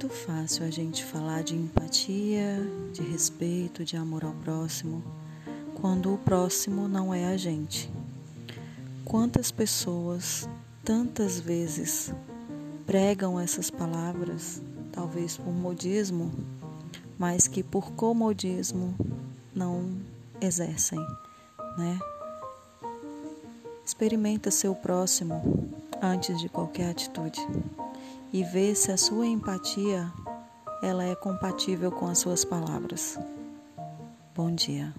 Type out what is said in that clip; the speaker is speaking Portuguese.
muito fácil a gente falar de empatia, de respeito, de amor ao próximo, quando o próximo não é a gente. Quantas pessoas, tantas vezes, pregam essas palavras, talvez por modismo, mas que por comodismo não exercem, né? Experimenta seu próximo antes de qualquer atitude e vê se a sua empatia ela é compatível com as suas palavras. Bom dia.